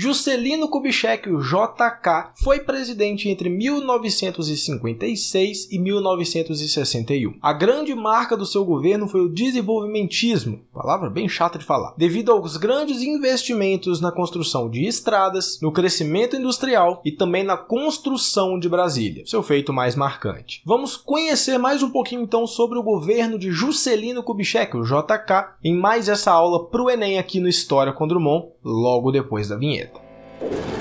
Juscelino Kubitschek, o JK, foi presidente entre 1956 e 1961. A grande marca do seu governo foi o desenvolvimentismo, palavra bem chata de falar, devido aos grandes investimentos na construção de estradas, no crescimento industrial e também na construção de Brasília, seu feito mais marcante. Vamos conhecer mais um pouquinho então sobre o governo de Juscelino Kubitschek, o JK, em mais essa aula para o Enem aqui no História com Drummond, logo depois da vinheta. you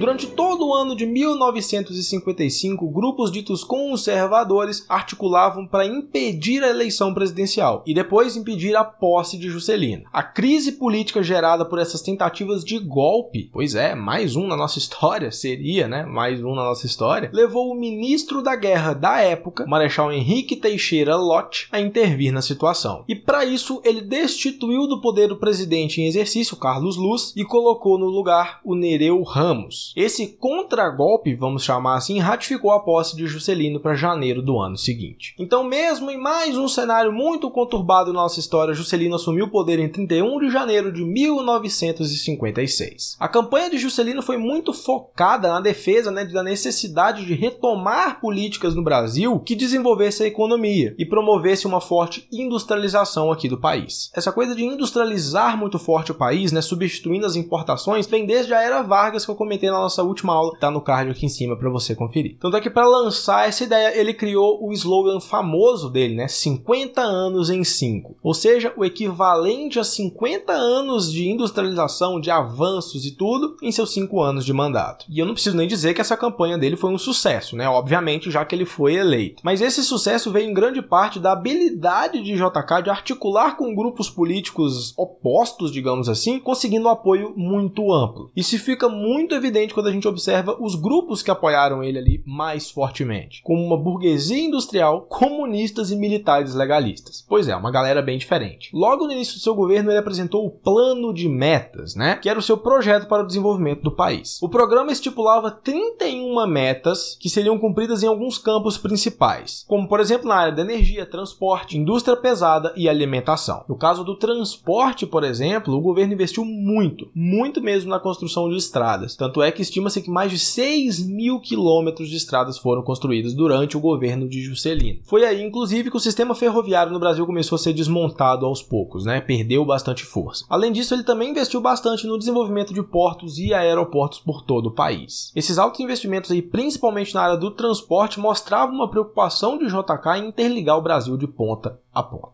Durante todo o ano de 1955, grupos ditos conservadores articulavam para impedir a eleição presidencial e depois impedir a posse de Juscelino. A crise política gerada por essas tentativas de golpe, pois é, mais um na nossa história, seria, né, mais um na nossa história, levou o ministro da guerra da época, Marechal Henrique Teixeira Lott, a intervir na situação. E para isso, ele destituiu do poder o presidente em exercício, Carlos Luz, e colocou no lugar o Nereu Ramos. Esse contragolpe, vamos chamar assim, ratificou a posse de Juscelino para janeiro do ano seguinte. Então, mesmo em mais um cenário muito conturbado na nossa história, Juscelino assumiu o poder em 31 de janeiro de 1956. A campanha de Juscelino foi muito focada na defesa né, da necessidade de retomar políticas no Brasil que desenvolvesse a economia e promovesse uma forte industrialização aqui do país. Essa coisa de industrializar muito forte o país, né, substituindo as importações, vem desde a era Vargas que eu comentei na nossa última aula, tá no card aqui em cima para você conferir. Tanto é que para lançar essa ideia, ele criou o slogan famoso dele, né? 50 anos em 5. Ou seja, o equivalente a 50 anos de industrialização, de avanços e tudo em seus 5 anos de mandato. E eu não preciso nem dizer que essa campanha dele foi um sucesso, né? Obviamente, já que ele foi eleito. Mas esse sucesso veio em grande parte da habilidade de JK de articular com grupos políticos opostos, digamos assim, conseguindo um apoio muito amplo. Isso fica muito evidente quando a gente observa os grupos que apoiaram ele ali mais fortemente, como uma burguesia industrial, comunistas e militares legalistas. Pois é, uma galera bem diferente. Logo no início do seu governo, ele apresentou o Plano de Metas, né, que era o seu projeto para o desenvolvimento do país. O programa estipulava 31 metas que seriam cumpridas em alguns campos principais, como por exemplo na área da energia, transporte, indústria pesada e alimentação. No caso do transporte, por exemplo, o governo investiu muito, muito mesmo na construção de estradas. Tanto é que que estima-se que mais de 6 mil quilômetros de estradas foram construídas durante o governo de Juscelino. Foi aí, inclusive, que o sistema ferroviário no Brasil começou a ser desmontado aos poucos, né? Perdeu bastante força. Além disso, ele também investiu bastante no desenvolvimento de portos e aeroportos por todo o país. Esses altos investimentos aí, principalmente na área do transporte, mostravam uma preocupação de JK em interligar o Brasil de ponta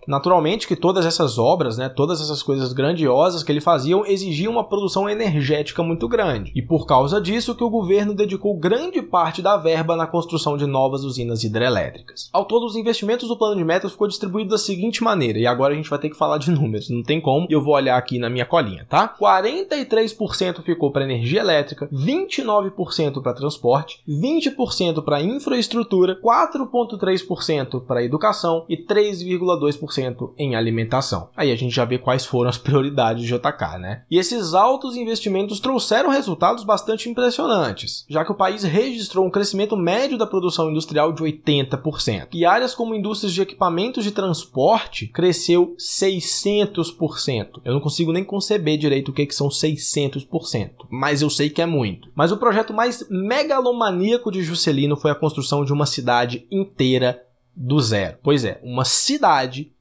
Naturalmente que todas essas obras, né, todas essas coisas grandiosas que ele fazia exigiam uma produção energética muito grande. E por causa disso que o governo dedicou grande parte da verba na construção de novas usinas hidrelétricas. Ao todo, os investimentos do plano de metas ficou distribuído da seguinte maneira, e agora a gente vai ter que falar de números, não tem como, eu vou olhar aqui na minha colinha, tá? 43% ficou para energia elétrica, 29% para transporte, 20% para infraestrutura, 4.3% para educação e 3, 2,2% em alimentação. Aí a gente já vê quais foram as prioridades de JK, né? E esses altos investimentos trouxeram resultados bastante impressionantes, já que o país registrou um crescimento médio da produção industrial de 80%. E áreas como indústrias de equipamentos de transporte cresceu 600%. Eu não consigo nem conceber direito o que, que são 600%, mas eu sei que é muito. Mas o projeto mais megalomaníaco de Juscelino foi a construção de uma cidade inteira do zero. Pois é, uma cidade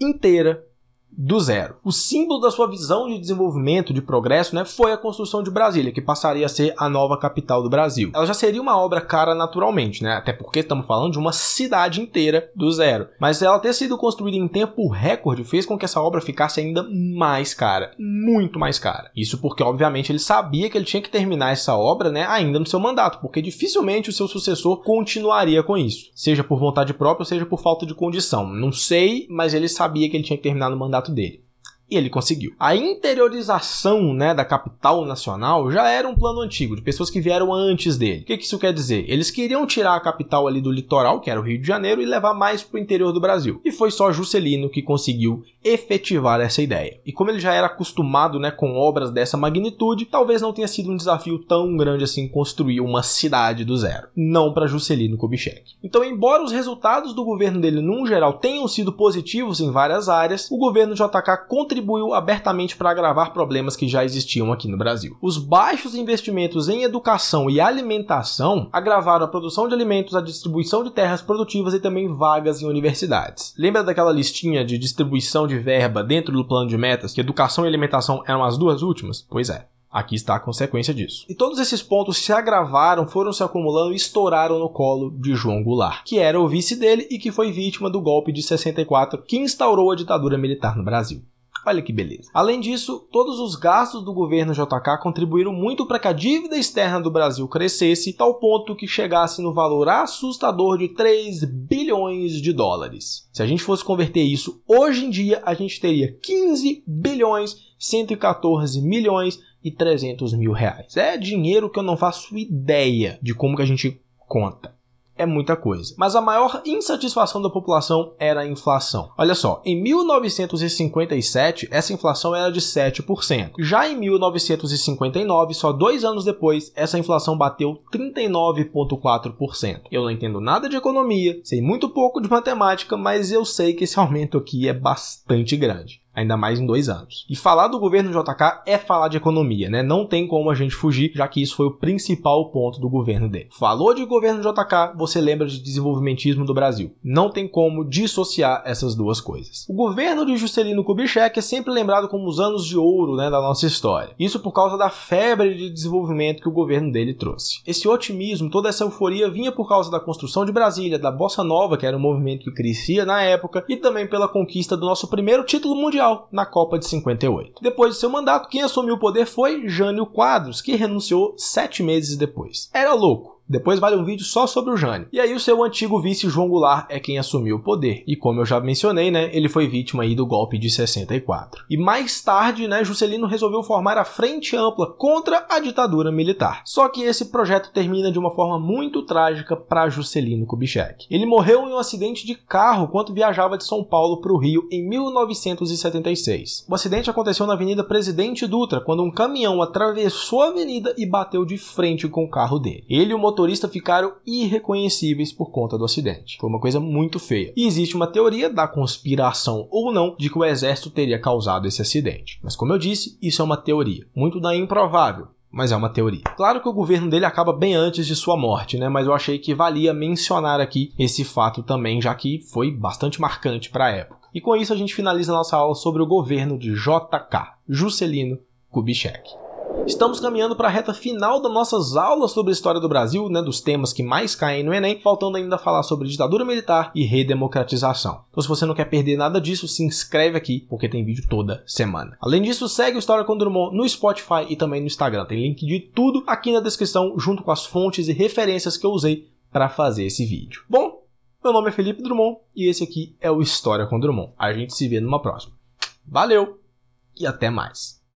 inteira do zero. O símbolo da sua visão de desenvolvimento, de progresso, né, foi a construção de Brasília, que passaria a ser a nova capital do Brasil. Ela já seria uma obra cara naturalmente, né, até porque estamos falando de uma cidade inteira do zero. Mas ela ter sido construída em tempo recorde fez com que essa obra ficasse ainda mais cara, muito mais cara. Isso porque, obviamente, ele sabia que ele tinha que terminar essa obra, né, ainda no seu mandato, porque dificilmente o seu sucessor continuaria com isso, seja por vontade própria, seja por falta de condição. Não sei, mas ele sabia que ele tinha que terminar no mandato dele. E ele conseguiu. A interiorização né, da capital nacional já era um plano antigo, de pessoas que vieram antes dele. O que, que isso quer dizer? Eles queriam tirar a capital ali do litoral, que era o Rio de Janeiro, e levar mais para o interior do Brasil. E foi só Juscelino que conseguiu efetivar essa ideia. E como ele já era acostumado né, com obras dessa magnitude, talvez não tenha sido um desafio tão grande assim construir uma cidade do zero. Não para Juscelino Kubitschek. Então, embora os resultados do governo dele, num geral, tenham sido positivos em várias áreas, o governo JK contribuiu abertamente para agravar problemas que já existiam aqui no Brasil. Os baixos investimentos em educação e alimentação agravaram a produção de alimentos, a distribuição de terras produtivas e também vagas em universidades. Lembra daquela listinha de distribuição de verba dentro do plano de metas que educação e alimentação eram as duas últimas? Pois é. Aqui está a consequência disso. E todos esses pontos se agravaram, foram se acumulando e estouraram no colo de João Goulart, que era o vice dele e que foi vítima do golpe de 64 que instaurou a ditadura militar no Brasil. Olha que beleza. Além disso, todos os gastos do governo JK contribuíram muito para que a dívida externa do Brasil crescesse, tal ponto que chegasse no valor assustador de 3 bilhões de dólares. Se a gente fosse converter isso hoje em dia, a gente teria 15 bilhões 114 milhões e 300 mil reais. É dinheiro que eu não faço ideia de como que a gente conta é muita coisa. Mas a maior insatisfação da população era a inflação. Olha só, em 1957 essa inflação era de 7%. Já em 1959, só dois anos depois, essa inflação bateu 39,4%. Eu não entendo nada de economia, sei muito pouco de matemática, mas eu sei que esse aumento aqui é bastante grande ainda mais em dois anos. E falar do governo JK é falar de economia, né? Não tem como a gente fugir, já que isso foi o principal ponto do governo dele. Falou de governo JK, você lembra de desenvolvimentismo do Brasil. Não tem como dissociar essas duas coisas. O governo de Juscelino Kubitschek é sempre lembrado como os anos de ouro né, da nossa história. Isso por causa da febre de desenvolvimento que o governo dele trouxe. Esse otimismo, toda essa euforia vinha por causa da construção de Brasília, da Bossa Nova, que era um movimento que crescia na época, e também pela conquista do nosso primeiro título mundial Mundial na Copa de 58. Depois de seu mandato, quem assumiu o poder foi Jânio Quadros, que renunciou sete meses depois. Era louco, depois vale um vídeo só sobre o Jânio. E aí o seu antigo vice João Goulart é quem assumiu o poder. E como eu já mencionei, né, ele foi vítima aí do golpe de 64. E mais tarde, né, Juscelino resolveu formar a Frente Ampla contra a ditadura militar. Só que esse projeto termina de uma forma muito trágica para Juscelino Kubitschek. Ele morreu em um acidente de carro quando viajava de São Paulo para o Rio em 1976. O acidente aconteceu na Avenida Presidente Dutra, quando um caminhão atravessou a avenida e bateu de frente com o carro dele. Ele o motorista ficaram irreconhecíveis por conta do acidente. Foi uma coisa muito feia. E existe uma teoria da conspiração ou não de que o exército teria causado esse acidente. Mas como eu disse, isso é uma teoria, muito da improvável, mas é uma teoria. Claro que o governo dele acaba bem antes de sua morte, né? Mas eu achei que valia mencionar aqui esse fato também, já que foi bastante marcante para a época. E com isso a gente finaliza nossa aula sobre o governo de JK, Juscelino Kubitschek. Estamos caminhando para a reta final das nossas aulas sobre a história do Brasil, né, dos temas que mais caem no Enem, faltando ainda falar sobre ditadura militar e redemocratização. Então, se você não quer perder nada disso, se inscreve aqui, porque tem vídeo toda semana. Além disso, segue o História com Drummond no Spotify e também no Instagram. Tem link de tudo aqui na descrição, junto com as fontes e referências que eu usei para fazer esse vídeo. Bom, meu nome é Felipe Drummond e esse aqui é o História com Drummond. A gente se vê numa próxima. Valeu e até mais.